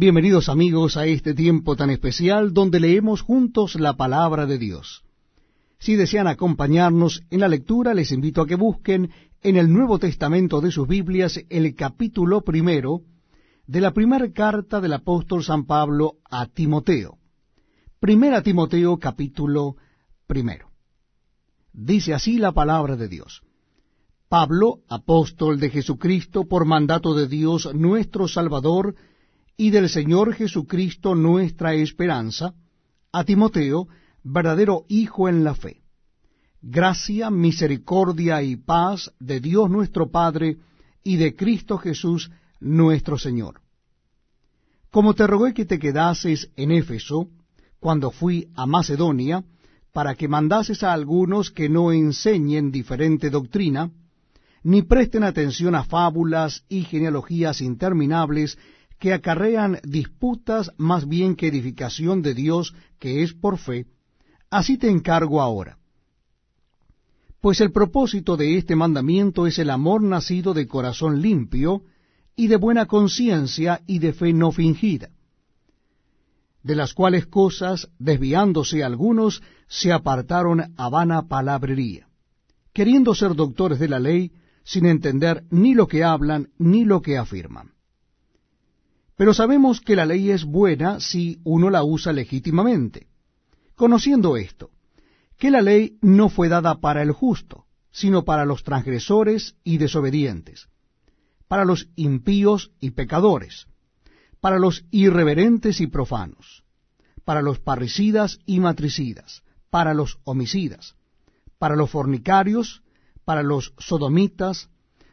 Bienvenidos amigos a este tiempo tan especial donde leemos juntos la palabra de Dios. Si desean acompañarnos en la lectura, les invito a que busquen en el Nuevo Testamento de sus Biblias el capítulo primero de la primera carta del apóstol San Pablo a Timoteo. Primera Timoteo capítulo primero. Dice así la palabra de Dios. Pablo, apóstol de Jesucristo, por mandato de Dios nuestro Salvador, y del Señor Jesucristo nuestra esperanza, a Timoteo, verdadero Hijo en la fe. Gracia, misericordia y paz de Dios nuestro Padre y de Cristo Jesús nuestro Señor. Como te rogué que te quedases en Éfeso, cuando fui a Macedonia, para que mandases a algunos que no enseñen diferente doctrina, ni presten atención a fábulas y genealogías interminables que acarrean disputas más bien que edificación de Dios que es por fe, así te encargo ahora. Pues el propósito de este mandamiento es el amor nacido de corazón limpio y de buena conciencia y de fe no fingida, de las cuales cosas, desviándose algunos, se apartaron a vana palabrería, queriendo ser doctores de la ley, sin entender ni lo que hablan ni lo que afirman. Pero sabemos que la ley es buena si uno la usa legítimamente. Conociendo esto, que la ley no fue dada para el justo, sino para los transgresores y desobedientes, para los impíos y pecadores, para los irreverentes y profanos, para los parricidas y matricidas, para los homicidas, para los fornicarios, para los sodomitas,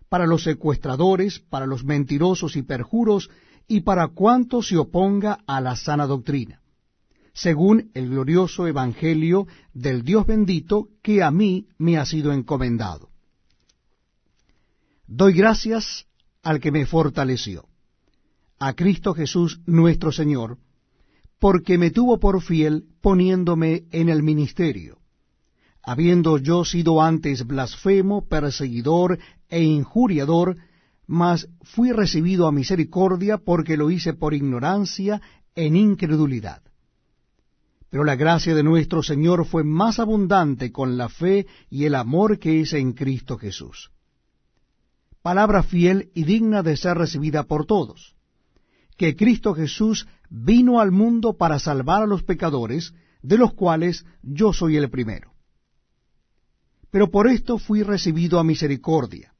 para los secuestradores, para los mentirosos y perjuros, y para cuanto se oponga a la sana doctrina, según el glorioso Evangelio del Dios bendito que a mí me ha sido encomendado. Doy gracias al que me fortaleció, a Cristo Jesús nuestro Señor, porque me tuvo por fiel poniéndome en el ministerio, habiendo yo sido antes blasfemo, perseguidor e injuriador, mas fui recibido a misericordia porque lo hice por ignorancia en incredulidad. Pero la gracia de nuestro Señor fue más abundante con la fe y el amor que es en Cristo Jesús. Palabra fiel y digna de ser recibida por todos, que Cristo Jesús vino al mundo para salvar a los pecadores, de los cuales yo soy el primero. Pero por esto fui recibido a misericordia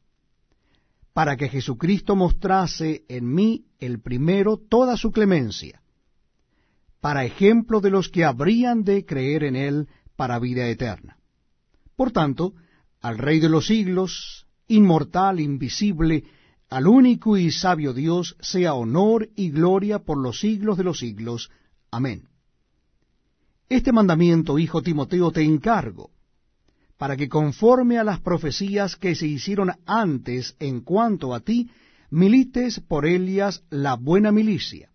para que Jesucristo mostrase en mí el primero toda su clemencia, para ejemplo de los que habrían de creer en él para vida eterna. Por tanto, al Rey de los siglos, inmortal, invisible, al único y sabio Dios, sea honor y gloria por los siglos de los siglos. Amén. Este mandamiento, hijo Timoteo, te encargo, para que conforme a las profecías que se hicieron antes en cuanto a ti, milites por ellas la buena milicia,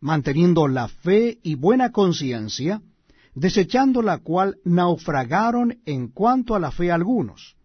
manteniendo la fe y buena conciencia, desechando la cual naufragaron en cuanto a la fe algunos,